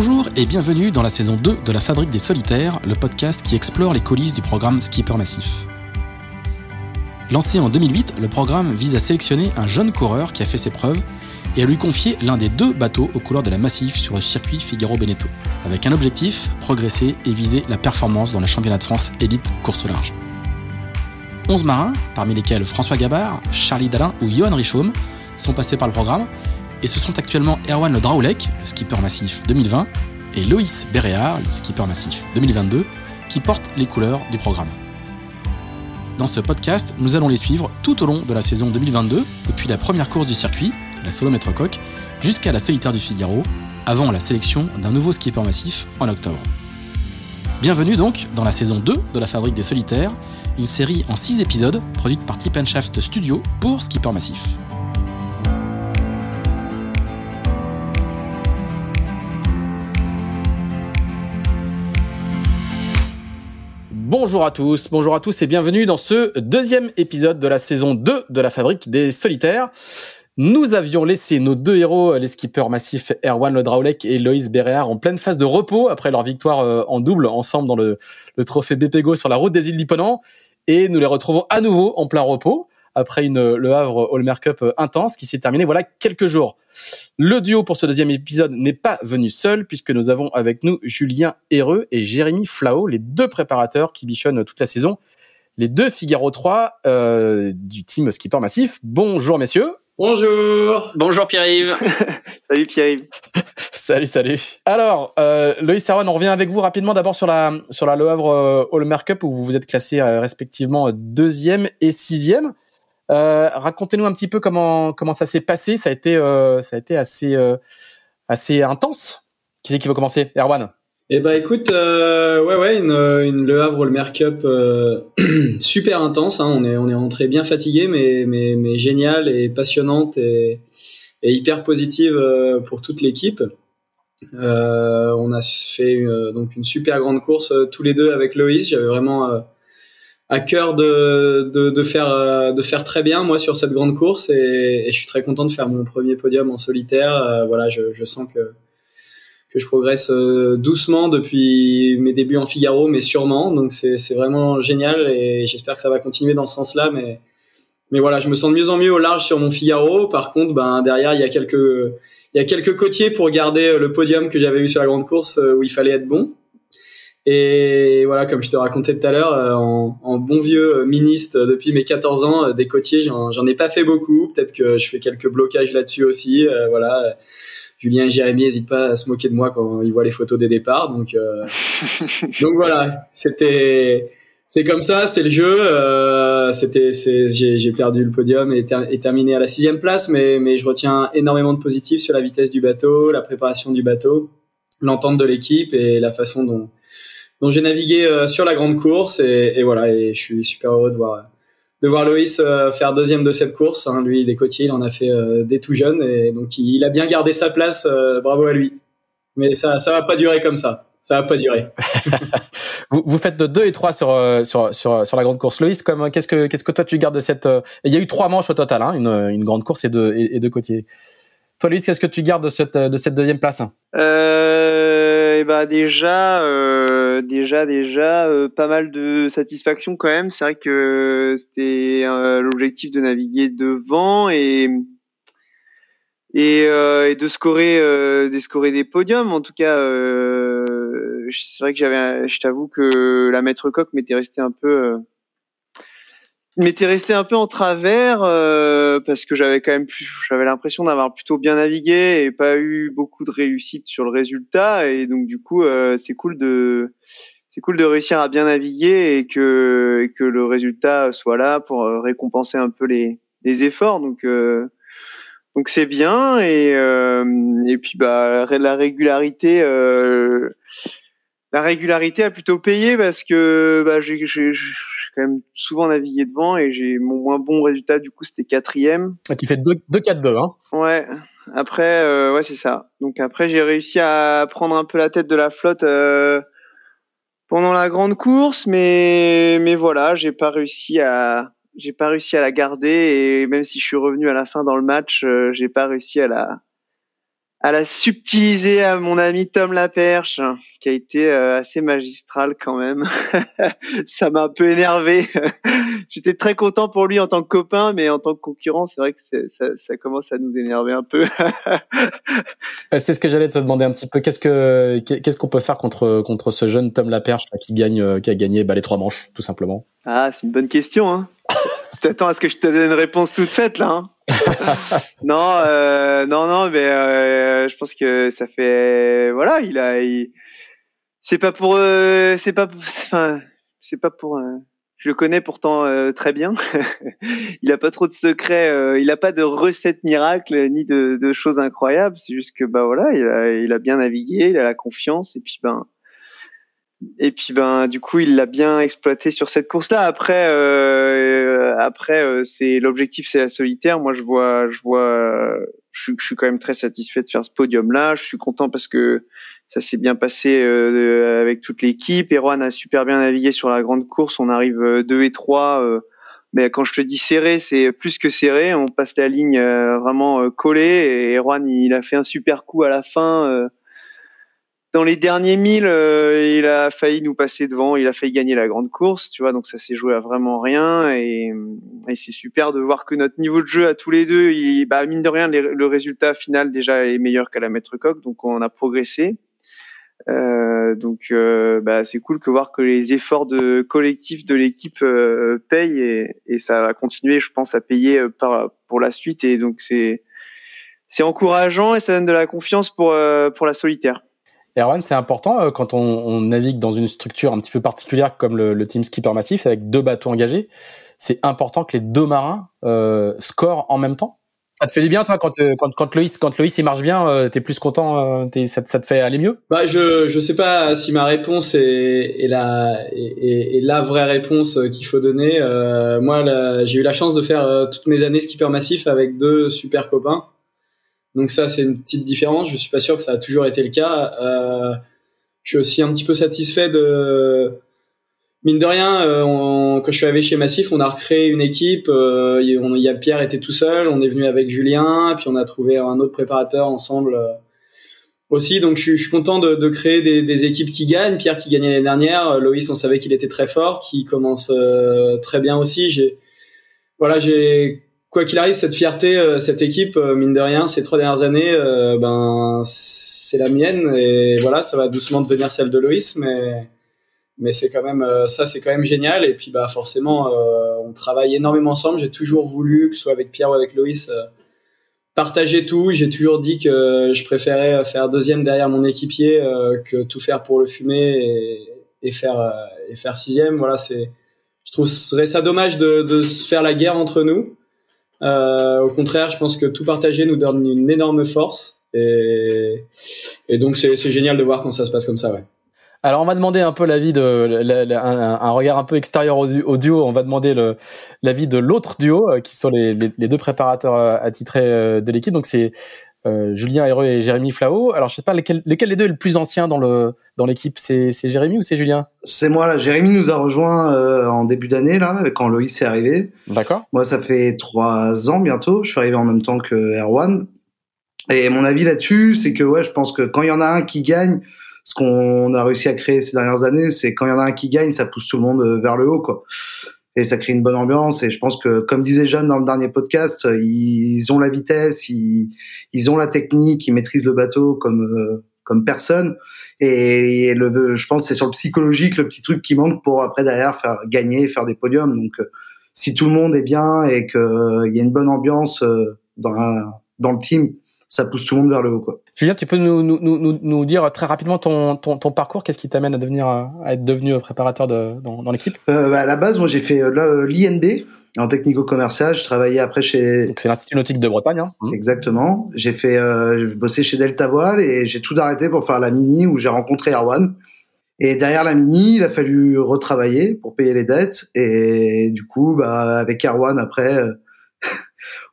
Bonjour et bienvenue dans la saison 2 de La Fabrique des Solitaires, le podcast qui explore les coulisses du programme Skipper Massif. Lancé en 2008, le programme vise à sélectionner un jeune coureur qui a fait ses preuves et à lui confier l'un des deux bateaux aux couleurs de la Massif sur le circuit Figaro-Beneteau, avec un objectif, progresser et viser la performance dans le championnat de France élite course au large. 11 marins, parmi lesquels François Gabard, Charlie Dalin ou Johan Richaume, sont passés par le programme et ce sont actuellement Erwan Le Draoulec, le skipper massif 2020, et Loïs Béréard, le skipper massif 2022, qui portent les couleurs du programme. Dans ce podcast, nous allons les suivre tout au long de la saison 2022, depuis la première course du circuit, la Solomètre Coq, jusqu'à la solitaire du Figaro, avant la sélection d'un nouveau skipper massif en octobre. Bienvenue donc dans la saison 2 de la Fabrique des Solitaires, une série en 6 épisodes produite par Tip Shaft Studio pour Skipper Massif. Bonjour à tous, bonjour à tous et bienvenue dans ce deuxième épisode de la saison 2 de la Fabrique des Solitaires. Nous avions laissé nos deux héros, les skippers massifs Erwan Le et Loïs Béréard, en pleine phase de repos après leur victoire euh, en double ensemble dans le, trophée BPGO sur la route des îles Liponant. Et nous les retrouvons à nouveau en plein repos après une Le Havre All Cup euh, intense qui s'est terminée voilà quelques jours. Le duo pour ce deuxième épisode n'est pas venu seul puisque nous avons avec nous Julien Hereux et Jérémy Flao, les deux préparateurs qui bichonnent toute la saison, les deux Figaro 3 euh, du team Skipper Massif. Bonjour messieurs. Bonjour. Bonjour Pierre-Yves. salut Pierre-Yves. salut, salut. Alors, euh, Loïs on revient avec vous rapidement d'abord sur la sur la Le Havre euh, All Cup où vous vous êtes classés euh, respectivement deuxième et sixième. Euh, racontez-nous un petit peu comment comment ça s'est passé. Ça a été euh, ça a été assez euh, assez intense. Qui c'est qui veut commencer? Erwan. Eh ben écoute, ouais ouais Le Havre le Cup super intense. Hein. On est on est rentré bien fatigué, mais mais mais génial et passionnante et, et hyper positive pour toute l'équipe. on a fait donc une super grande course tous les deux avec Loïs. J'avais vraiment à cœur de, de, de, faire euh, de faire très bien moi sur cette grande course et, et je suis très content de faire mon premier podium en solitaire. Euh, voilà, je, je, sens que que je progresse euh, doucement depuis mes débuts en Figaro, mais sûrement. Donc c'est c'est vraiment génial et j'espère que ça va continuer dans ce sens-là. Mais mais voilà, je me sens de mieux en mieux au large sur mon Figaro. Par contre, ben derrière il y a quelques il y a quelques côtiers pour garder le podium que j'avais eu sur la grande course où il fallait être bon. Et voilà, comme je te racontais tout à l'heure, euh, en, bon vieux ministre depuis mes 14 ans, euh, des côtiers, j'en ai pas fait beaucoup. Peut-être que je fais quelques blocages là-dessus aussi. Euh, voilà. Julien et Jérémy n'hésitent pas à se moquer de moi quand ils voient les photos des départs. Donc, donc voilà, c'était, c'est comme ça, c'est le jeu. c'était, j'ai perdu le podium et, et, terminé à la sixième place, mais, mais je retiens énormément de positifs sur la vitesse du bateau, la préparation du bateau, l'entente de l'équipe et la façon dont donc j'ai navigué euh, sur la grande course et, et, voilà et je suis super heureux de voir de voir Loïs euh, faire deuxième de cette course. Hein. Lui, il est côtier, il en a fait euh, dès tout jeune et donc il, a bien gardé sa place. bravo à lui. Mais ça ça va pas durer comme ça. Ça va pas durer. vous, vous, faites de 2 et 3 sur, sur, sur, sur la grande course. Loïs, comme, qu'est-ce, que, qu'est-ce que toi tu gardes de cette... Il y a eu trois manches au total, hein, une, une grande course et deux, et, deux côtiers. Toi, Loïs, qu'est-ce que tu gardes de cette, de cette deuxième place? Euh, bah déjà, euh, déjà, déjà, euh, pas mal de satisfaction quand même. C'est vrai que c'était euh, l'objectif de naviguer devant et et, et de scorer, de scorer des podiums. En tout cas, c'est vrai que j'avais, je t'avoue que la maître coque m'était restée un peu m'était resté un peu en travers euh, parce que j'avais quand même j'avais l'impression d'avoir plutôt bien navigué et pas eu beaucoup de réussite sur le résultat. Et donc du coup euh, c'est cool de c'est cool de réussir à bien naviguer et que et que le résultat soit là pour euh, récompenser un peu les les efforts. Donc donc c'est bien. Et et puis bah la régularité la régularité a plutôt payé parce que bah, j'ai quand même souvent navigué devant et j'ai mon moins bon résultat du coup c'était quatrième. Ah, tu fais 2-4-2 hein Ouais. Après euh, ouais c'est ça. Donc après j'ai réussi à prendre un peu la tête de la flotte euh, pendant la grande course, mais mais voilà j'ai pas réussi à j'ai pas réussi à la garder et même si je suis revenu à la fin dans le match, euh, j'ai pas réussi à la à la subtiliser à mon ami Tom Laperche, qui a été euh, assez magistral quand même. ça m'a un peu énervé. J'étais très content pour lui en tant que copain, mais en tant que concurrent, c'est vrai que ça, ça, commence à nous énerver un peu. c'est ce que j'allais te demander un petit peu. Qu'est-ce que qu'est-ce qu'on peut faire contre contre ce jeune Tom Laperche qui gagne, euh, qui a gagné bah, les trois manches, tout simplement? Ah, c'est une bonne question. Hein. Tu t'attends à ce que je te donne une réponse toute faite là. Hein non, euh, non, non, mais euh, je pense que ça fait, voilà, il a, c'est pas pour, euh, c'est pas, enfin, c'est pas pour. Euh, je le connais pourtant euh, très bien. il a pas trop de secrets, il a pas de recettes miracles ni de, de choses incroyables. C'est juste que bah voilà, il a, il a bien navigué, il a la confiance et puis ben et puis ben du coup il l'a bien exploité sur cette course là après euh, après euh, c'est l'objectif c'est la solitaire. Moi je vois je vois je, je, suis quand même très satisfait de faire ce podium là je suis content parce que ça s'est bien passé euh, avec toute l'équipe. Erwan a super bien navigué sur la grande course. On arrive 2 et 3 mais quand je te dis serré c'est plus que serré. On passe la ligne vraiment collée. Et Erwan il a fait un super coup à la fin dans les derniers milles, euh, il a failli nous passer devant, il a failli gagner la grande course, tu vois, donc ça s'est joué à vraiment rien et, c'est super de voir que notre niveau de jeu à tous les deux, il, bah, mine de rien, le résultat final déjà est meilleur qu'à la maître coq, donc on a progressé. Euh, donc euh, bah, c'est cool que voir que les efforts de collectif de l'équipe euh, payent et, et, ça va continuer, je pense, à payer par, pour la suite et donc c'est encourageant et ça donne de la confiance pour pour la solitaire. Erwan, c'est important euh, quand on, navigue dans une structure un petit peu particulière comme le, Team Skipper Massif avec deux bateaux engagés. C'est important que les deux marins euh, scorent en même temps? Ça te fait du bien, toi, quand, euh, quand, quand Loïs, quand Loïs il marche bien, euh, t'es plus content, ça, ça, te fait aller mieux? Bah, je je sais pas si ma réponse est, est la est, est la vraie réponse qu'il faut donner. moi, j'ai eu la chance de faire toutes mes années skipper massif avec deux super copains. Donc ça, c'est une petite différence. Je suis pas sûr que ça a toujours été le cas. Euh, je suis aussi un petit peu satisfait de mine de rien. Euh, quand je suis arrivé chez Massif, on a recréé une équipe. Euh, y a Pierre était tout seul. On est venu avec Julien, puis on a trouvé un autre préparateur ensemble euh, aussi. Donc je suis, content de, créer des, équipes qui gagnent. Pierre qui gagnait l'année dernière. Loïs, on savait qu'il était très fort, qui commence très bien aussi. J'ai voilà, j'ai quoi qu'il arrive, cette fierté, euh, cette équipe, euh, mine de rien, ces trois dernières années, euh, ben c'est la mienne et voilà, ça va doucement devenir celle de Loïs, mais mais c'est quand même ça, c'est quand même génial. Et puis bah forcément, on travaille énormément ensemble. J'ai toujours voulu, que ce soit avec Pierre ou avec Loïs, partager tout. J'ai toujours dit que je préférais faire deuxième derrière mon équipier que tout faire pour le fumer et, et faire et faire sixième. Voilà, c'est je trouverais ça dommage de, de faire la guerre entre nous. Euh, au contraire, je pense que tout partager nous donne une énorme force et, et donc c'est génial de voir quand ça se passe comme ça. Ouais. Alors on va demander un peu l'avis de un, regard un peu extérieur au, duo. On va demander l'avis de l'autre duo euh, qui sont les, les, deux préparateurs euh, attitrés de l'équipe. Donc c'est euh, Julien Héroux et Jérémy Flao. Alors je sais pas lequel, lequel des deux est le plus ancien dans le dans l'équipe. C'est c'est Jérémy ou c'est Julien? C'est moi là. Jérémy nous a rejoint euh, en début d'année là quand Loïs est arrivé. D'accord. Moi ça fait trois ans bientôt. Je suis arrivé en même temps que Erwan. Et mon avis là-dessus, c'est que ouais, je pense que quand il y en a un qui gagne, ce qu'on a réussi à créer ces dernières années, c'est quand il y en a un qui gagne, ça pousse tout le monde euh, vers le haut quoi et ça crée une bonne ambiance. Et je pense que, comme disait Jeanne dans le dernier podcast, ils ont la vitesse, ils, ils ont la technique, ils maîtrisent le bateau comme euh, comme personne. Et, le, je pense que c'est sur le psychologique le petit truc qui manque pour après derrière faire gagner, faire des podiums. Donc, euh, si tout le monde est bien et qu'il euh, y a une bonne ambiance dans dans le team, ça pousse tout le monde vers le haut. Quoi. Julien, tu peux nous, nous, nous, nous dire très rapidement ton, ton, ton parcours, qu'est-ce qui t'amène à devenir à être devenu préparateur de, dans, dans l'équipe? Euh, bah, À la base, moi j'ai fait euh, l'INB en technico-commercial. Je travaillais après chez. C'est l'Institut nautique de Bretagne. Hein mmh. Exactement. J'ai fait, euh, bossé chez Delta Voile et j'ai tout arrêté pour faire la mini où j'ai rencontré Erwan. Et derrière la mini, il a fallu retravailler pour payer les dettes. Et du coup, bah, avec Erwan après. Euh,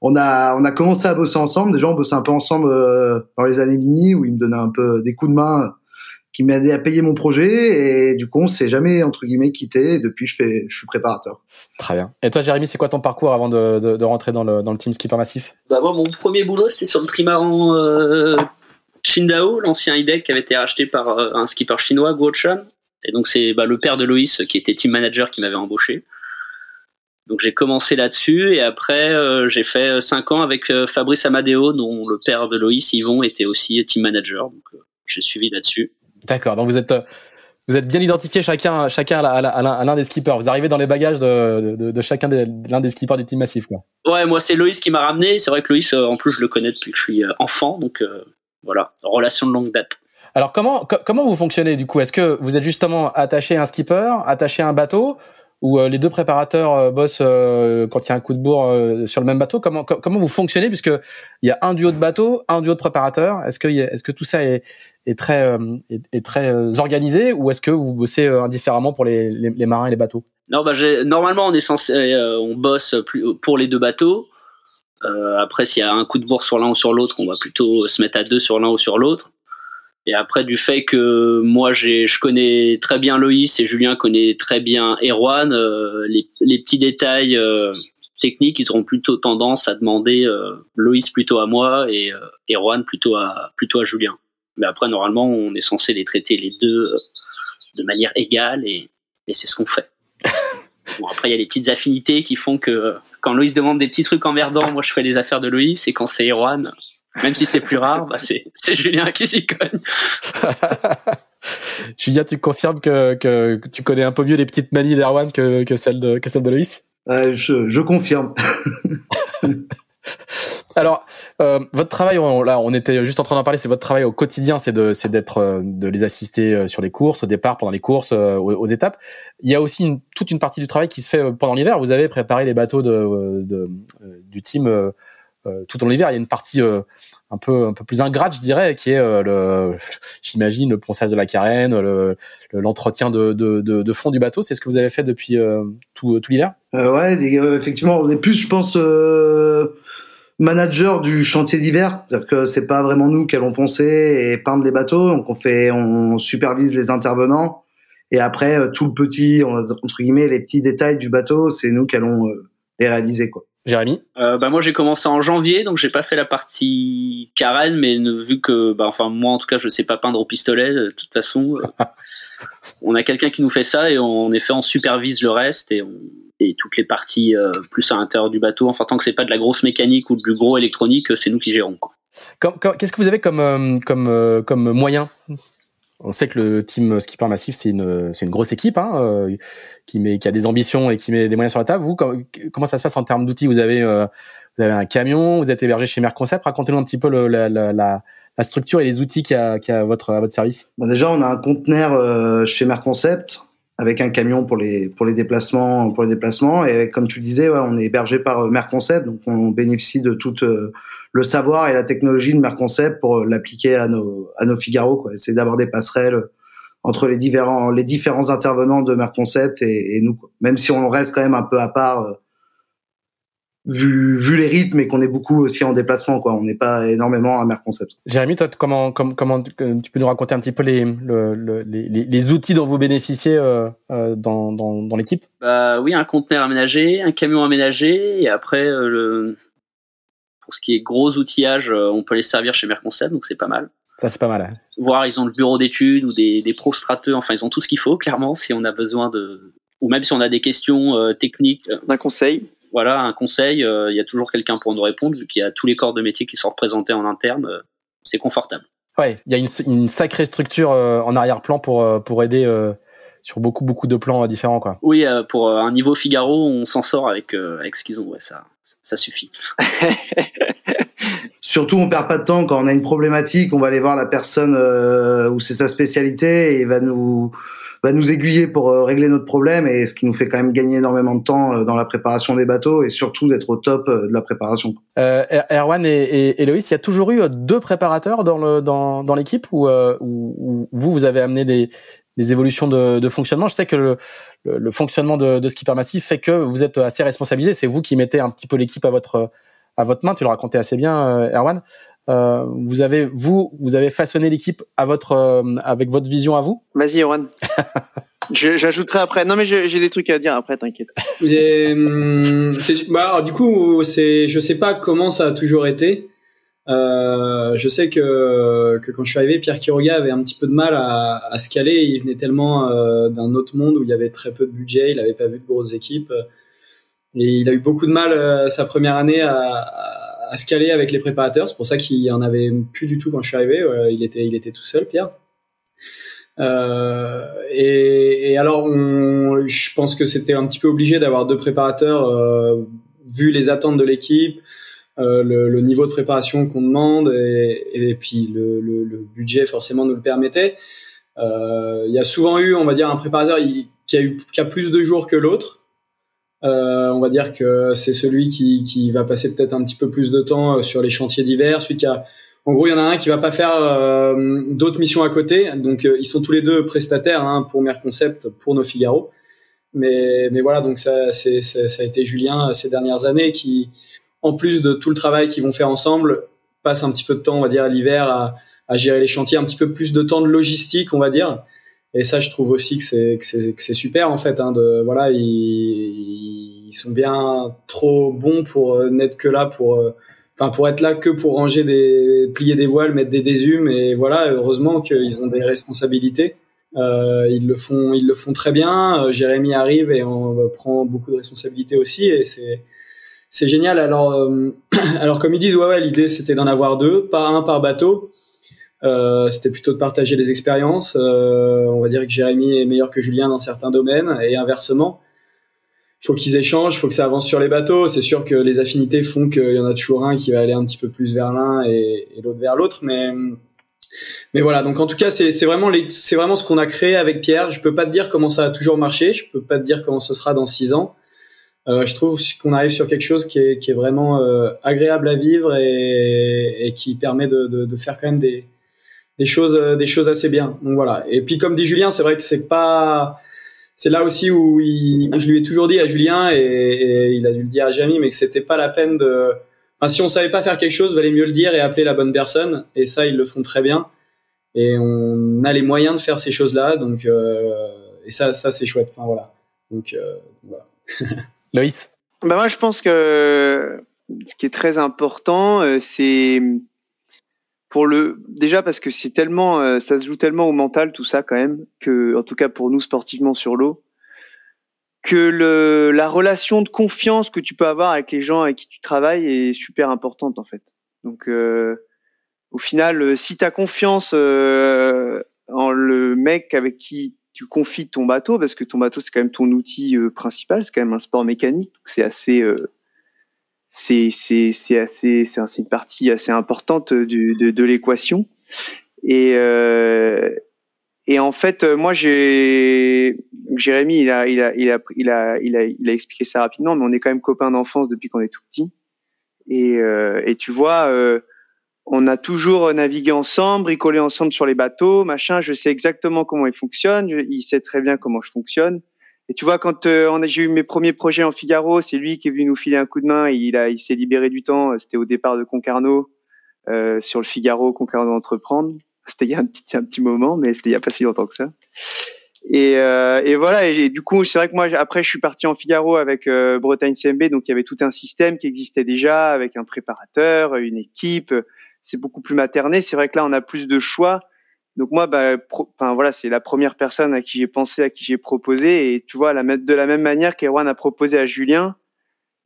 on a on a commencé à bosser ensemble. Déjà, on bossait un peu ensemble euh, dans les années mini où il me donnait un peu des coups de main qui m'aidaient à payer mon projet et du coup on s'est jamais entre guillemets quitté. depuis je fais je suis préparateur. Très bien. Et toi Jérémy, c'est quoi ton parcours avant de, de, rentrer dans le dans le team skipper massif? Bah moi mon premier boulot c'était sur le trimaran euh, Qingdao, l'ancien IDEC qui avait été racheté par un skipper chinois, Guo Chan. Et donc c'est bah, le père de Loïs qui était team manager qui m'avait embauché. Donc j'ai commencé là-dessus et après j'ai fait 5 ans avec Fabrice Amadeo dont le père de Loïs, Yvon, était aussi team manager. Donc j'ai suivi là-dessus. D'accord. Donc vous êtes vous êtes bien identifié chacun, chacun à, l'un des skippers. Vous arrivez dans les bagages de, de, de chacun des, l'un des skippers du team massif, quoi. Ouais, moi c'est Loïs qui m'a ramené. C'est vrai que Loïs, euh, en plus, je le connais depuis que je suis euh, enfant, donc euh, voilà, relation de longue date. Alors comment comment vous fonctionnez du coup? Est-ce que vous êtes justement attaché à un skipper, attaché à un bateau, où euh, les deux préparateurs euh, bossent euh, quand il y a un coup de bourre sur le même bateau Comment comment vous fonctionnez puisque il y a un duo de bateau, un duo de préparateurs Est-ce que est-ce que tout ça est, est très est, très organisé ou est-ce que vous bossez indifféremment pour les, les, marins et les bateaux? Non, bah normalement on est censé on bosse plus pour les deux bateaux. après, s'il y a un coup de bourre sur l'un ou sur l'autre, on va plutôt se mettre à deux sur l'un ou sur l'autre. Et après, du fait que moi, je connais très bien Loïs et Julien connaît très bien Erwan, euh, les, les, petits détails euh, techniques, ils auront plutôt tendance à demander euh, Loïs plutôt à moi et euh, Erwan plutôt à, plutôt à Julien. Mais après, normalement, on est censé les traiter les deux euh, de manière égale et, et c'est ce qu'on fait. bon, après, il y a les petites affinités qui font que quand Loïs demande des petits trucs emmerdants, moi, je fais les affaires de Loïs et quand c'est Erwan, même si c'est plus rare, bah c'est, Julien qui s'y cogne. Julien, tu confirmes que, que, tu connais un peu mieux les petites manies d'Erwan que, que celles de, que celle de Loïs? Euh, je, je confirme. Alors, euh, votre travail, on, là, on était juste en train d'en parler. C'est votre travail au quotidien, c'est de, c'est d'être, euh, de les assister sur les courses, au départ, pendant les courses, aux, aux, étapes. Il y a aussi une, toute une partie du travail qui se fait pendant l'hiver. Vous avez préparé les bateaux de, de du team euh, tout au long l'hiver. Il y a une partie euh, un peu un peu plus ingrate, je dirais, qui est euh, le, j'imagine, le ponçage de la carène, le, l'entretien de, de, de, de, fond du bateau. C'est ce que vous avez fait depuis tout, tout l'hiver? Ouais, effectivement, on est plus, je pense manager du chantier d'hiver, c'est-à-dire que c'est pas vraiment nous qui allons poncer et peindre les bateaux, donc on fait, on supervise les intervenants et après tout le petit, entre guillemets, les petits détails du bateau, c'est nous qui allons les réaliser quoi. Jérémy euh, bah moi j'ai commencé en janvier donc j'ai pas fait la partie carène mais vu que bah enfin moi en tout cas je sais pas peindre au pistolet de toute façon euh, on a quelqu'un qui nous fait ça et on, en effet on supervise le reste et, on, et toutes les parties euh, plus à l'intérieur du bateau enfin tant que c'est pas de la grosse mécanique ou du gros électronique c'est nous qui gérons quoi. Qu'est-ce que vous avez comme euh, comme euh, comme moyen on sait que le team Skipper Massif, c'est une, c'est une grosse équipe hein, euh, qui, met, qui a des ambitions et qui met des moyens sur la table. Vous, comment ça se passe en termes d'outils? Vous avez, euh, vous avez un camion, vous êtes hébergé chez Merconcept. Racontez-nous un petit peu le, la, la, la, structure et les outils qu'il y a, qu'il y a à, votre, à votre service. Bon, déjà, on a un conteneur euh, chez Merconcept avec un camion pour les pour les déplacements pour les déplacements et comme tu disais ouais, on est hébergé par Merconcept donc on bénéficie de toute le savoir et la technologie de Merconcept pour euh, l'appliquer à nos à nos Figaro quoi. Essayer d'avoir des passerelles entre les différents les différents intervenants de Merconcept et, et nous quoi. Même si on reste quand même un peu à part euh, vu vu les rythmes et qu'on est beaucoup aussi en déplacement quoi. On n'est pas énormément à Merconcept. Jérémy, toi comment comment comment tu peux nous raconter un petit peu les le, les, les, outils dont vous bénéficiez euh, euh dans dans, dans l'équipe? Bah oui, un conteneur aménagé, un camion aménagé et après le pour ce qui est gros outillage, euh, on peut les servir chez Merconcept, donc c'est pas mal. Ça, c'est pas mal. Hein. Voir, ils ont le bureau d'études ou des, des prostrateux, enfin, ils ont tout ce qu'il faut, clairement, si on a besoin de. Ou même si on a des questions euh, techniques. Euh, D'un conseil. Voilà, un conseil, il y a toujours quelqu'un pour nous répondre, vu qu'il y a tous les corps de métier qui sont représentés en interne, c'est confortable. Ouais, il y a une, une sacrée structure en arrière-plan pour, pour aider sur beaucoup beaucoup de plans différents quoi. Oui, euh, pour euh, un niveau Figaro, on s'en sort avec euh, avec ce qu'ils ont, ouais, ça ça suffit. Surtout, on perd pas de temps quand on a une problématique, on va aller voir la personne où c'est sa spécialité et il va nous va nous aiguiller pour régler notre problème et ce qui nous fait quand même gagner énormément de temps dans la préparation des bateaux et surtout d'être au top de la préparation. Euh, Erwan et, et, Loïs, il y a toujours eu deux préparateurs dans le dans, dans l'équipe ou, ou, vous vous avez amené des les évolutions de, de, fonctionnement. Je sais que le, le, fonctionnement de, de Skipper Massif fait que vous êtes assez responsabilisé. C'est vous qui mettez un petit peu l'équipe à votre à votre main. Tu le racontais assez bien, euh, Erwan. Euh, vous avez vous vous avez façonné l'équipe à votre euh, avec votre vision à vous? Vas-y, Erwan. J'ajouterai après. Non, mais j'ai des trucs à dire après. T'inquiète. Hum, bah, du coup, c'est je sais pas comment ça a toujours été. Euh, je sais que, que quand je suis arrivé, Pierre Quiroga avait un petit peu de mal à, à se caler. Il venait tellement euh, d'un autre monde où il y avait très peu de budget, il n'avait pas vu de grosses équipes. Et il a eu beaucoup de mal euh, sa première année à, à, à, se caler avec les préparateurs. C'est pour ça qu'il en avait plus du tout quand je suis arrivé. il, était, il était tout seul, Pierre. Euh, et, et, alors, on, je pense que c'était un petit peu obligé d'avoir deux préparateurs euh, vu les attentes de l'équipe, euh, le, niveau de préparation qu'on demande et, puis le, budget forcément nous le permettait. Euh, il y a souvent eu, on va dire, un préparateur qui a eu qui a plus de jours que l'autre. Euh, on va dire que c'est celui qui, qui va passer peut-être un petit peu plus de temps sur les chantiers d'hiver, celui qui a en gros, il y en a un qui va pas faire d'autres missions à côté. Donc, ils sont tous les deux prestataires hein, pour Merconcept, pour nos Figaro. Mais, mais voilà, donc ça, c'est, ça a été Julien ces dernières années qui, en plus de tout le travail qu'ils vont faire ensemble, passe un petit peu de temps, on va dire, à l'hiver à, gérer les chantiers, un petit peu plus de temps de logistique, on va dire. Et ça, je trouve aussi que c'est, que c'est, super, en fait. Hein, de, voilà, ils, sont bien trop bons pour euh, n'être que là pour enfin pour être là que pour ranger des plier des voiles, mettre des désumes et voilà. Heureusement qu'ils ont des responsabilités. Euh, ils le font, ils le font très bien. Euh, Jérémy arrive et on prend beaucoup de responsabilités aussi et c'est c'est génial. Alors euh, alors comme ils disent ouais l'idée c'était d'en avoir deux, pas un par bateau. Euh, c'était plutôt de partager les expériences. Euh, on va dire que Jérémy est meilleur que Julien dans certains domaines et inversement faut qu'ils échangent, faut que ça avance sur les bateaux. C'est sûr que les affinités font qu'il y en a toujours un qui va aller un petit peu plus vers l'un et, l'autre vers l'autre, mais mais voilà. Donc en tout cas, c'est vraiment ce qu'on a créé avec Pierre. Je peux pas te dire comment ça a toujours marché. Je peux pas te dire comment ce sera dans six ans. Euh, je trouve qu'on arrive sur quelque chose qui est, qui est vraiment euh, agréable à vivre et, et qui permet de, de, de, faire quand même des, des choses, des choses assez bien. Donc voilà. Et puis comme dit Julien, c'est vrai que c'est pas c'est là aussi où il, je lui ai toujours dit à Julien et, et, il a dû le dire à Jamie, mais que c'était pas la peine de. Enfin, si on savait pas faire quelque chose, valait mieux le dire et appeler la bonne personne. Et ça, ils le font très bien. Et on a les moyens de faire ces choses-là, donc euh, et ça, ça c'est chouette. Enfin voilà. Donc euh, voilà. Loïs. Bah moi, je pense que ce qui est très important, euh, c'est pour le déjà parce que c'est tellement euh, ça se joue tellement au mental tout ça quand même que en tout cas pour nous sportivement sur l'eau que la relation de confiance que tu peux avoir avec les gens avec qui tu travailles est super importante en fait. Donc euh, au final si tu as confiance en le mec avec qui tu confies ton bateau parce que ton bateau c'est quand même ton outil principal, c'est quand même un sport mécanique, c'est assez c'est c'est c'est assez c'est une partie assez importante du, de, de l'équation. Et euh, et en fait moi j'ai Jérémy il a il a il a il a il a expliqué ça rapidement mais on est quand même copains d'enfance depuis qu'on est tout petit. Et euh, et tu vois euh, on a toujours navigué ensemble, bricolé ensemble sur les bateaux, machin. Je sais exactement comment il fonctionne. il sait très bien comment je fonctionne. Et tu vois, quand euh, j'ai eu mes premiers projets en Figaro, c'est lui qui est venu nous filer un coup de main. il a, il s'est libéré du temps. C'était au départ de Concarneau euh, sur le Figaro, Concarneau entreprendre. C'était il y a un petit, un petit moment, mais c'était il y a pas si longtemps que ça. Et, euh, et voilà. Et, du coup, c'est vrai que moi, après, je suis parti en Figaro avec euh, Bretagne CMB, donc il y avait tout un système qui existait déjà avec un préparateur, une équipe. C'est beaucoup plus materné. C'est vrai que là, on a plus de choix. Donc moi, bah, enfin voilà, c'est la première personne à qui j'ai pensé, à qui j'ai proposé, et tu vois, la, de la même manière qu'Erwan a proposé à Julien.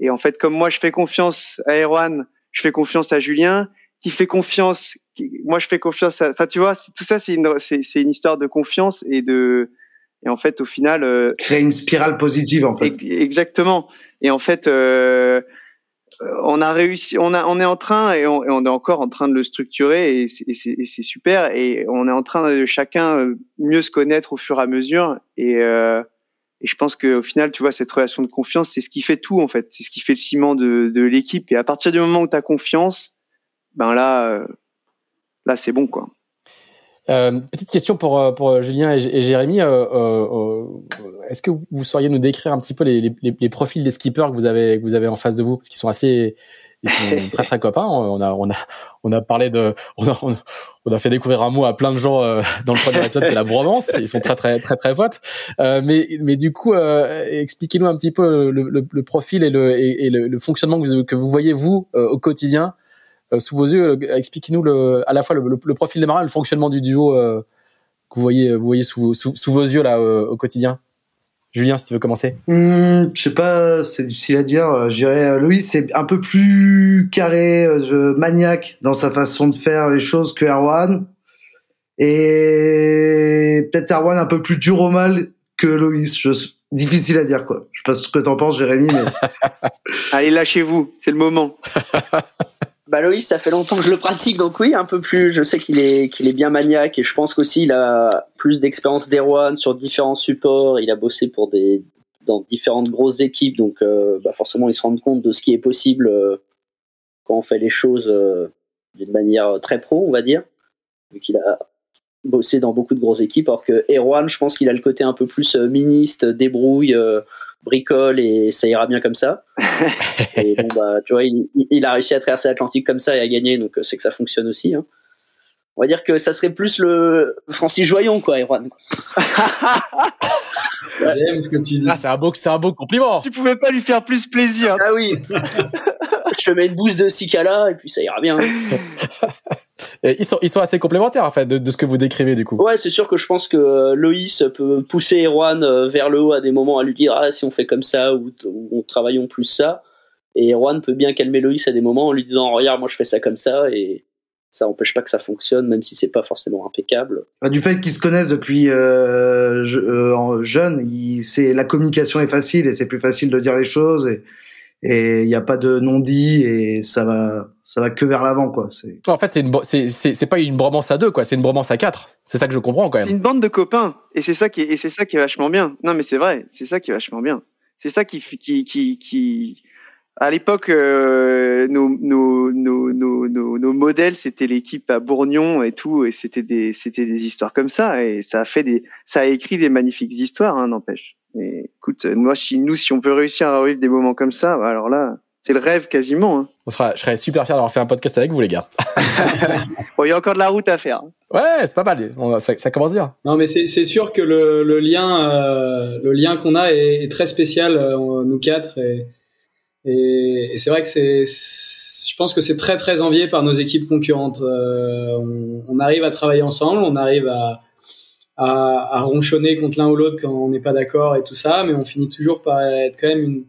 Et en fait, comme moi, je fais confiance à Erwan, je fais confiance à Julien, qui fait confiance, moi je fais confiance à. Enfin, tu vois, tout ça, c'est une, c'est, c'est une histoire de confiance et de. Et en fait, au final, euh, créer une spirale positive, en fait. Exactement. Et en fait, euh, on a réussi, on a, on est en train et on, et on, est encore en train de le structurer et c'est super et on est en train de chacun euh, mieux se connaître au fur et à mesure et, euh, et je pense qu'au final, tu vois, cette relation de confiance, c'est ce qui fait tout en fait, c'est ce qui fait le ciment de, de l'équipe et à partir du moment où tu as confiance, ben là, euh, là c'est bon quoi. Euh, petite question pour, euh, pour Julien et, Jérémy. Euh, euh, Est-ce que vous sauriez nous décrire un petit peu les, les, les, profils des skippers que vous avez, que vous avez en face de vous? Parce qu'ils sont assez. Ils sont très très copains. On a on a on a parlé de on a, on a fait découvrir un mot à plein de gens dans le premier épisode qui est la bromance. Ils sont très très très très potes. mais mais du coup expliquez-nous un petit peu le, le, le profil et le et, le, le, fonctionnement que vous, que vous voyez vous au quotidien sous vos yeux. Expliquez-nous le, à la fois le, profil des marins, et le fonctionnement du duo que vous voyez, vous voyez sous, sous, sous vos yeux là au quotidien. Julien, si tu veux commencer. Hmm, je sais pas, c'est difficile à dire. Je dirais, Louis, c'est un peu plus carré, maniaque dans sa façon de faire les choses que Erwan. Et peut-être Erwan un peu plus dur au mal que Loïs. Je, difficile à dire quoi. Je sais pas ce que t'en penses, Jérémy, mais. Allez, lâchez-vous, c'est le moment. bah Loïs, ça fait longtemps que je le pratique, donc oui, un peu plus. Je sais qu'il est qu'il est bien maniaque et je pense qu'aussi il a plus d'expérience d'Erwan sur différents supports. Il a bossé pour des dans différentes grosses équipes, donc euh, bah forcément il se rend compte de ce qui est possible euh, quand on fait les choses euh, d'une manière très pro, on va dire, vu qu'il a bossé dans beaucoup de grosses équipes, alors que Erwan, je pense qu'il a le côté un peu plus ministre, débrouille, bricole, et ça ira bien comme ça. et bon, bah, tu vois, il, a réussi à traverser l'Atlantique comme ça et à gagner, donc euh, c'est que ça fonctionne aussi. Hein. On va dire que ça serait plus le Francis Joyon, quoi, Erwan. J'aime ce que tu dis. Ah, c'est un beau, c'est un beau compliment. Tu pouvais pas lui faire plus plaisir. Ah oui. je te mets une bouse de Cicala et puis ça ira bien. ils sont, ils sont assez complémentaires en fait de, ce que vous décrivez du coup. Ouais, c'est sûr que je pense que euh, Loïs peut pousser Erwan euh, vers le haut à des moments à lui dire ah si on fait comme ça ou, on travaillons plus ça. Et Erwan peut bien calmer Loïs à des moments en lui disant regarde moi je fais ça comme ça et ça n'empêche pas que ça fonctionne même si c'est pas forcément impeccable. Bah, du fait qu'ils se connaissent depuis euh, jeune, c'est la communication est facile et c'est plus facile de dire les choses et et il n'y a pas de non-dit et ça va ça va que vers l'avant quoi. C'est en fait c'est une c'est c'est pas une bromance à deux quoi. C'est une bromance à quatre. C'est ça que je comprends quand même. C'est une bande de copains. Et c'est ça qui est, et c'est ça qui est vachement bien. Non mais c'est vrai. C'est ça qui est vachement bien. C'est ça qui qui qui qui à l'époque, euh, nos, nos, nos, nos, nos, modèles, c'était l'équipe à Bourgnon et tout, et c'était des, c'était des histoires comme ça, et ça a fait des, ça a écrit des magnifiques histoires, hein, n'empêche. Et écoute, moi, si nous, si on peut réussir à revivre des moments comme ça, bah, alors là, c'est le rêve quasiment. Hein. On sera, je serais super fier d'avoir fait un podcast avec vous, les gars. bon, il y a encore de la route à faire. Ouais, c'est pas mal. Ça, ça, commence bien. Non, mais c'est sûr que le, le lien, euh, le lien qu'on a est, est, très spécial, euh, nous quatre. Et, et, c'est vrai que c'est, je pense que c'est très très envié par nos équipes concurrentes. Euh, on, on, arrive à travailler ensemble, on arrive à, à, à ronchonner contre l'un ou l'autre quand on n'est pas d'accord et tout ça, mais on finit toujours par être quand même une,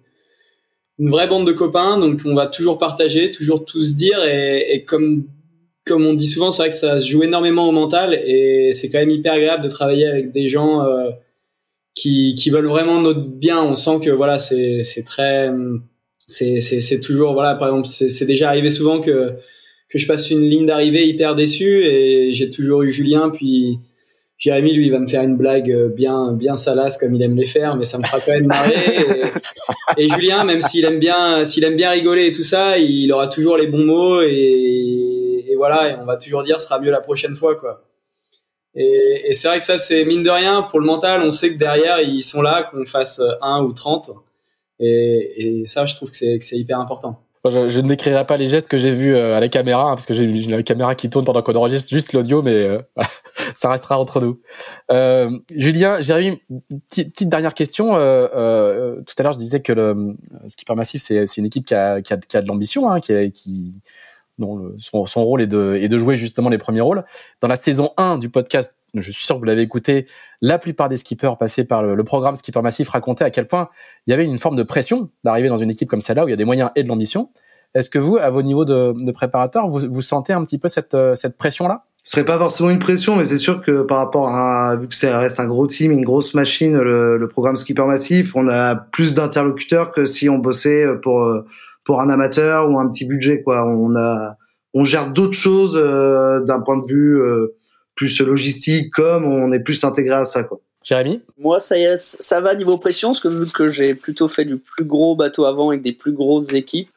une vraie bande de copains. Donc on va toujours partager, toujours tout se dire et, et comme comme on dit souvent, c'est vrai que ça se joue énormément au mental et c'est quand même hyper agréable de travailler avec des gens euh, qui, qui veulent vraiment notre bien. On sent que voilà, c'est c'est très c'est toujours voilà par exemple c'est déjà arrivé souvent que que je passe une ligne d'arrivée hyper déçu et j'ai toujours eu Julien puis Jérémy lui va me faire une blague bien bien salace comme il aime les faire mais ça me fera quand même marrer. Et, Julien même s'il aime bien s'il aime bien rigoler et tout ça il aura toujours les bons mots et, voilà on va toujours dire ce sera mieux la prochaine fois quoi. Et, c'est vrai que ça c'est mine de rien pour le mental on sait que derrière ils sont là qu'on fasse 1 ou 30 et, et ça, je trouve que c'est hyper important. Je, je, ne décrirai pas les gestes que j'ai vus euh, à la caméra, hein, parce que j'ai une caméra qui tourne pendant qu'on enregistre juste l'audio, mais euh, ça restera entre nous. Euh, Julien, Jérémy, petite dernière question. Euh, euh, tout à l'heure, je disais que le Skipper Massif, c'est une équipe qui a, qui a, qui a de l'ambition, hein, qui, qui dont le, son, son, rôle est de, est de jouer justement les premiers rôles. Dans la saison 1 du podcast je suis sûr que vous l'avez écouté, la plupart des skippers passés par le, programme Skipper Massif racontaient à quel point il y avait une forme de pression d'arriver dans une équipe comme celle-là où il y a des moyens et de l'ambition. Est-ce que vous, à vos niveaux de, de préparateur, vous, sentez un petit peu cette, euh, pression-là? Ce serait pas forcément une pression, mais c'est sûr que par rapport à, vu que ça reste un gros team, une grosse machine, le, programme Skipper Massif, on a plus d'interlocuteurs que si on bossait pour, pour un amateur ou un petit budget, quoi. On a, on gère d'autres choses euh, d'un point de vue euh, plus logistique, comme on est plus intégré à ça, quoi. Jérémy? Moi, ça, y est, ça va niveau pression, parce que vu que j'ai plutôt fait du plus gros bateau avant avec des plus grosses équipes,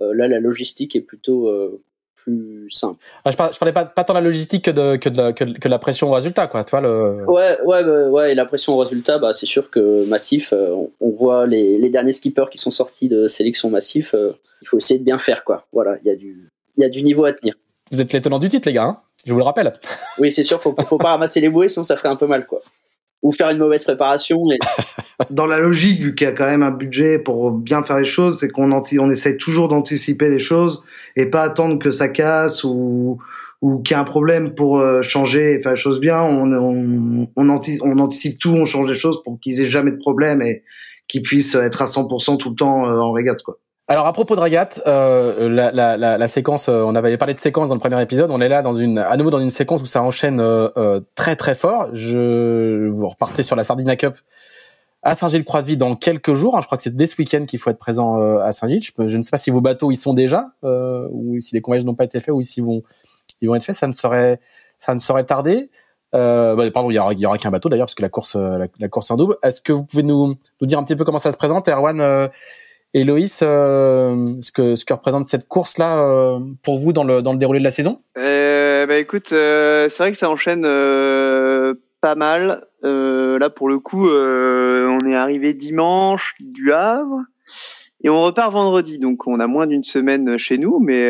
euh, là, la logistique est plutôt euh, plus simple. Ah, je, parlais, parlais pas, pas tant de la logistique que de, que de, la, que, la pression au résultat, quoi. Tu vois, le... Ouais, ouais, bah, ouais, et la pression au résultat, bah, c'est sûr que massif, euh, on, voit les, les, derniers skippers qui sont sortis de sélection massif, il faut essayer de bien faire, quoi. Voilà, il y, a du, y a du niveau à tenir. Vous êtes l'étonnant du titre, les gars, hein? Je vous le rappelle. Oui, c'est sûr, faut, faut pas ramasser les bouées, sinon ça ferait un peu mal, quoi. ou faire une mauvaise préparation. Et... Dans la logique, vu qu'il y a quand même un budget pour bien faire les choses, c'est qu'on on essaie toujours d'anticiper les choses et pas attendre que ça casse ou ou qu'il y a un problème pour euh, changer et faire les choses bien. On, on, on, anticipe, on anticipe tout, on change les choses pour qu'ils aient jamais de problème et qu'ils puissent être à 100% tout le temps euh, en régate, quoi. Alors à propos de régate, euh, la, la, la, la, séquence, euh, on avait parlé de séquence dans le premier épisode, on est là dans une, à nouveau dans une séquence où ça enchaîne euh, très très fort. Je vous repartez sur la Sardina Cup à Saint-Gilles-Croix-de-Vie dans quelques jours. Hein. je crois que c'est dès ce week-end qu'il faut être présent à Saint-Gilles. Je, je, ne sais pas si vos bateaux y sont déjà, ou si les convoyages n'ont pas été faits, ou s'ils vont, ils vont être faits. Ça ne serait, ça ne. Euh, bah, pardon, il y aura, aura qu'un bateau d'ailleurs parce que la course, la, la course est en double. Est-ce que vous pouvez nous, nous dire un petit peu comment ça se présente, Erwan et Loïs, euh, ce que ce que représente cette course là euh, pour vous dans le dans le déroulé de la saison? Euh, Bah écoute, euh, c'est vrai que ça enchaîne euh, pas mal. là pour le coup, on est arrivé dimanche du Havre et on repart vendredi, donc on a moins d'une semaine chez nous, mais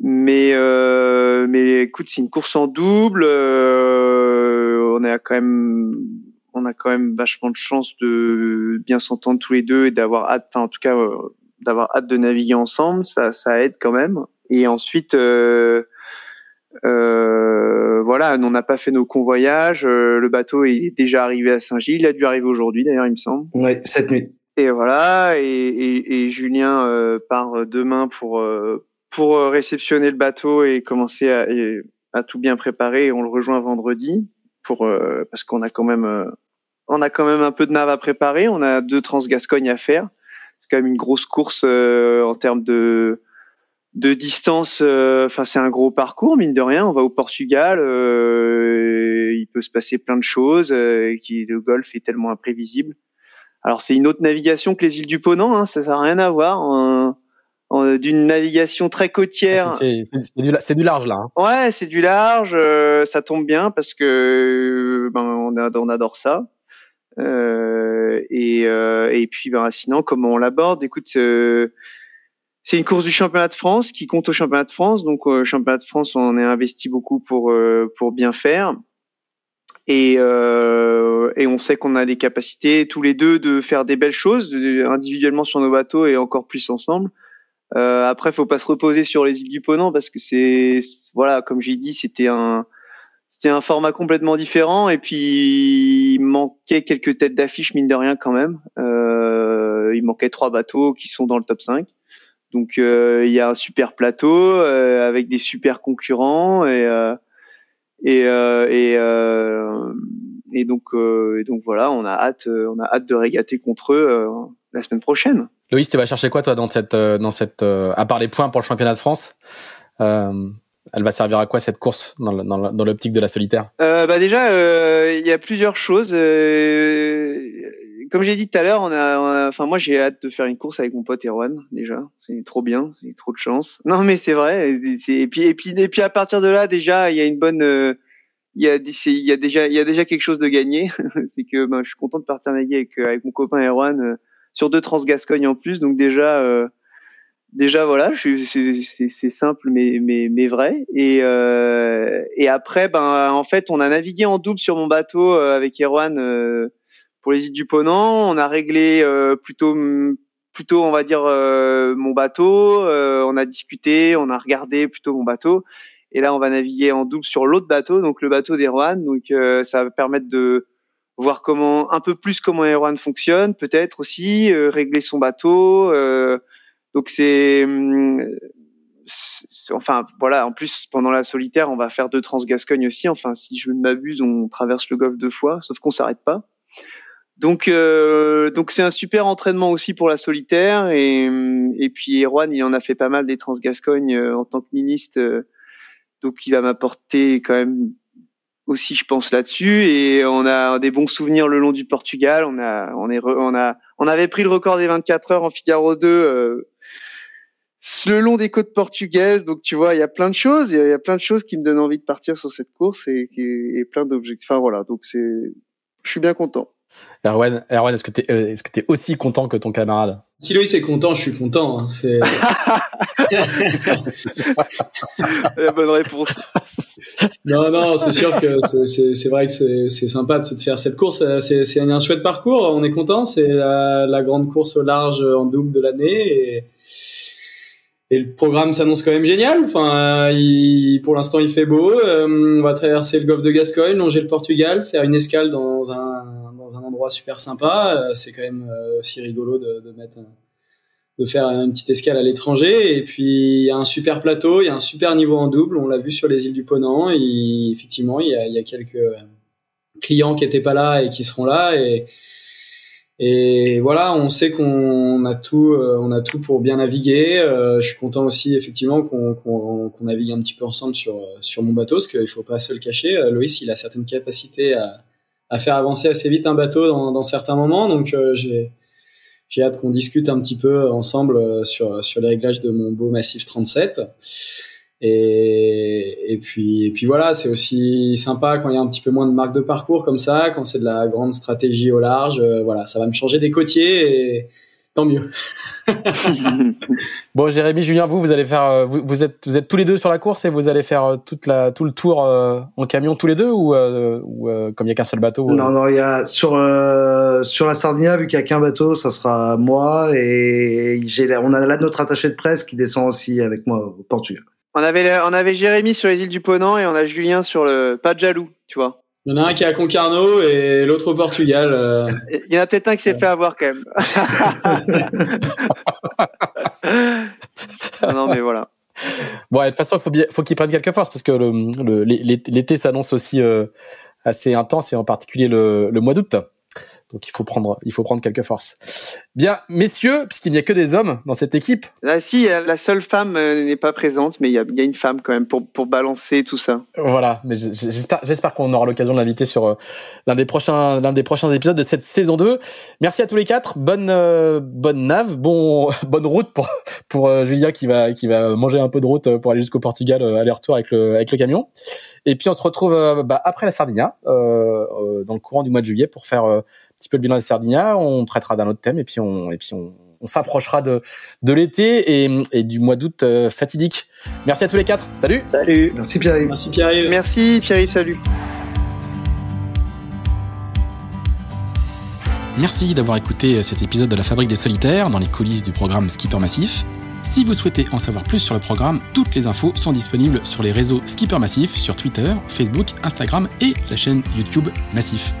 mais mais écoute, c'est une course en double. on a quand même on a quand même vachement de chance de bien s'entendre tous les deux et d'avoir hâte, enfin en tout cas euh, d'avoir hâte de naviguer ensemble, ça, ça aide quand même. Et ensuite, euh, euh, voilà, on n'a pas fait nos convoyages. le bateau il est déjà arrivé à Saint-Gilles, il a dû arriver aujourd'hui d'ailleurs, il me semble. Oui, cette nuit. Et voilà, et, et, et Julien part demain pour pour réceptionner le bateau et commencer à, à tout bien préparer. Et on le rejoint vendredi pour parce qu'on a quand même on a quand même un peu de nav à préparer. On a deux Transgascogne à faire. C'est quand même une grosse course euh, en termes de de distance. Euh, enfin, c'est un gros parcours mine de rien. On va au Portugal. Euh, il peut se passer plein de choses. qui le golf est tellement imprévisible. Alors c'est une autre navigation que les îles du Ponant. Hein, ça n'a rien à voir. d'une navigation très côtière. C'est du, du, large là. Hein. Ouais, c'est du large. ça tombe bien parce que ben, on, on adore ça. Euh, et, euh, et puis, ben, sinon, comment on l'aborde? Écoute, euh, c'est une course du championnat de France qui compte au championnat de France. Donc, au championnat de France, on est investi beaucoup pour pour bien faire. Et, euh, et on sait qu'on a les capacités tous les deux de faire des belles choses individuellement sur nos bateaux et encore plus ensemble. Euh, après, faut pas se reposer sur les îles du Ponant parce que c'est voilà, comme j'ai dit, c'était un c'était un format complètement différent et puis il manquait quelques têtes d'affiche mine de rien quand même. Euh, il manquait trois bateaux qui sont dans le top 5. Donc euh, il y a un super plateau euh, avec des super concurrents et et et, donc donc voilà, on a hâte on a hâte de régater contre eux la semaine prochaine. Loïs, tu vas chercher quoi toi dans cette dans cette à part les points pour le championnat de France? Elle va servir à quoi cette course dans l'optique de la solitaire? Euh, bah Déjà, euh, il y a plusieurs choses. Euh, comme j'ai dit tout à l'heure, on a, enfin moi j'ai hâte de faire une course avec mon pote Erwan déjà. C'est trop bien, c'est trop de chance. Non mais c'est vrai. Et puis et puis et puis à partir de là déjà, il y a une bonne, il y a il y a déjà il y a déjà quelque chose de gagné. c'est que ben, je suis content de partir avec avec mon copain Erwan sur deux Transgascogne en plus. Donc déjà déjà voilà, c'est simple mais mais mais vrai. Et euh, et après ben en fait on a navigué en double sur mon bateau euh, avec Erwan euh, pour les îles du Ponant. On a réglé euh, plutôt plutôt on va dire mon bateau. on a discuté, on a regardé plutôt mon bateau. Et là on va naviguer en double sur l'autre bateau, donc le bateau d'Erwan. Donc ça va permettre de voir comment un peu plus comment Erwan fonctionne, peut-être aussi régler son bateau. Euh, donc hum, c'est enfin voilà en plus pendant la solitaire on va faire deux transgascogne aussi. Enfin si je ne m'abuse on traverse le golfe deux fois sauf qu'on s'arrête pas. Donc euh, donc c'est un super entraînement aussi pour la solitaire. Et hum, et puis Erwan il en a fait pas mal des transgascognes euh, en tant que ministre euh, donc il va m'apporter quand même aussi je pense là-dessus. Et on a des bons souvenirs le long du Portugal. On a on est on a on avait pris le record des 24 heures en Figaro 2 le long des côtes portugaises. Donc tu vois, il y a plein de choses, il y, a plein de choses qui me donnent envie de partir sur cette course et, et, plein d'objectifs. Enfin voilà, donc c'est, je suis bien content. Erwan, Erwan est-ce que tu es, euh, est-ce que es aussi content que ton camarade? Si Loïs est content, je suis content. Hein, c'est la bonne réponse. non, non, c'est sûr que c'est vrai que c'est sympa de se faire cette course. C'est un chouette parcours. On est content. C'est la, la, grande course au large en double de l'année et et le programme s'annonce quand même génial. Enfin, il, pour l'instant, il fait beau. Euh, on va traverser le golfe de Gascogne, longer le Portugal, faire une escale dans un, dans un endroit super sympa. Euh, c'est quand même euh, aussi rigolo de, de mettre, de faire une petite escale à l'étranger. Et puis, il y a un super plateau, il y a un super niveau en double. On l'a vu sur les îles du Ponant. Et effectivement, il y a, il y a quelques clients qui étaient pas là et qui seront là. Et, et voilà, on sait qu'on a tout, euh, on a tout pour bien naviguer. Euh, je suis content aussi effectivement qu'on navigue un petit peu ensemble sur sur mon bateau, parce qu'il faut pas se le cacher. Euh, Loïs, il a certaines capacités à, à faire avancer assez vite un bateau dans, dans certains moments, donc j'ai j'ai hâte qu'on discute un petit peu ensemble sur sur les réglages de mon beau Massif 37. Et, et, puis, et puis voilà, c'est aussi sympa quand il y a un petit peu moins de marque de parcours comme ça, quand c'est de la grande stratégie au large. Euh, voilà, ça va me changer des côtiers et tant mieux. bon, Jérémy, Julien, vous, vous allez faire, euh, vous, vous, êtes, vous êtes tous les deux sur la course et vous allez faire euh, toute la, tout le tour en camion tous les deux ou, ou comme il y a qu'un seul bateau Non, non, il y a sur sur la Sardinia, vu qu'il y a qu'un bateau, ça sera moi et j'ai, on a là notre attaché de presse qui descend aussi avec moi au Portugal. On avait, on avait Jérémy sur les îles du Ponant et on a Julien sur le. Pas de jaloux, tu vois. Il y en a un qui est à Concarneau et l'autre au Portugal. Euh. Il y en a peut-être un qui s'est fait avoir quand même. non, mais voilà. Bon, de toute façon, il faut, faut qu'il prenne quelques forces parce que l'été s'annonce aussi euh, assez intense et en particulier le, le mois d'août. Donc il faut prendre, il faut prendre quelques forces. Bien, messieurs, puisqu'il n'y a que des hommes dans cette équipe. Là, si, la seule femme euh, n'est pas présente, mais il y a, y a, une femme quand même pour, pour balancer tout ça. Voilà, mais j'espère qu'on aura l'occasion de l'inviter sur euh, l'un des prochains, l'un des prochains épisodes de cette saison 2. Merci à tous les quatre. Bonne, euh, bonne nave, bon, bonne route pour pour Julia qui va qui va manger un peu de route pour aller jusqu'au Portugal aller-retour avec le avec le camion. Et puis on se retrouve bah, après la Sardinia dans le courant du mois de juillet pour faire petit peu le bilan de Sardinia, on traitera d'un autre thème et puis on et puis on, on s'approchera de de l'été et, et, du mois d'août euh, fatidique. Merci à tous les quatre. Salut. Salut. Merci Pierre. Merci Pierre. Merci Pierre. Salut. Merci d'avoir écouté cet épisode de la Fabrique des Solitaires dans les coulisses du programme Skipper Massif. Si vous souhaitez en savoir plus sur le programme, toutes les infos sont disponibles sur les réseaux Skipper Massif, sur Twitter, Facebook, Instagram et la chaîne YouTube Massif.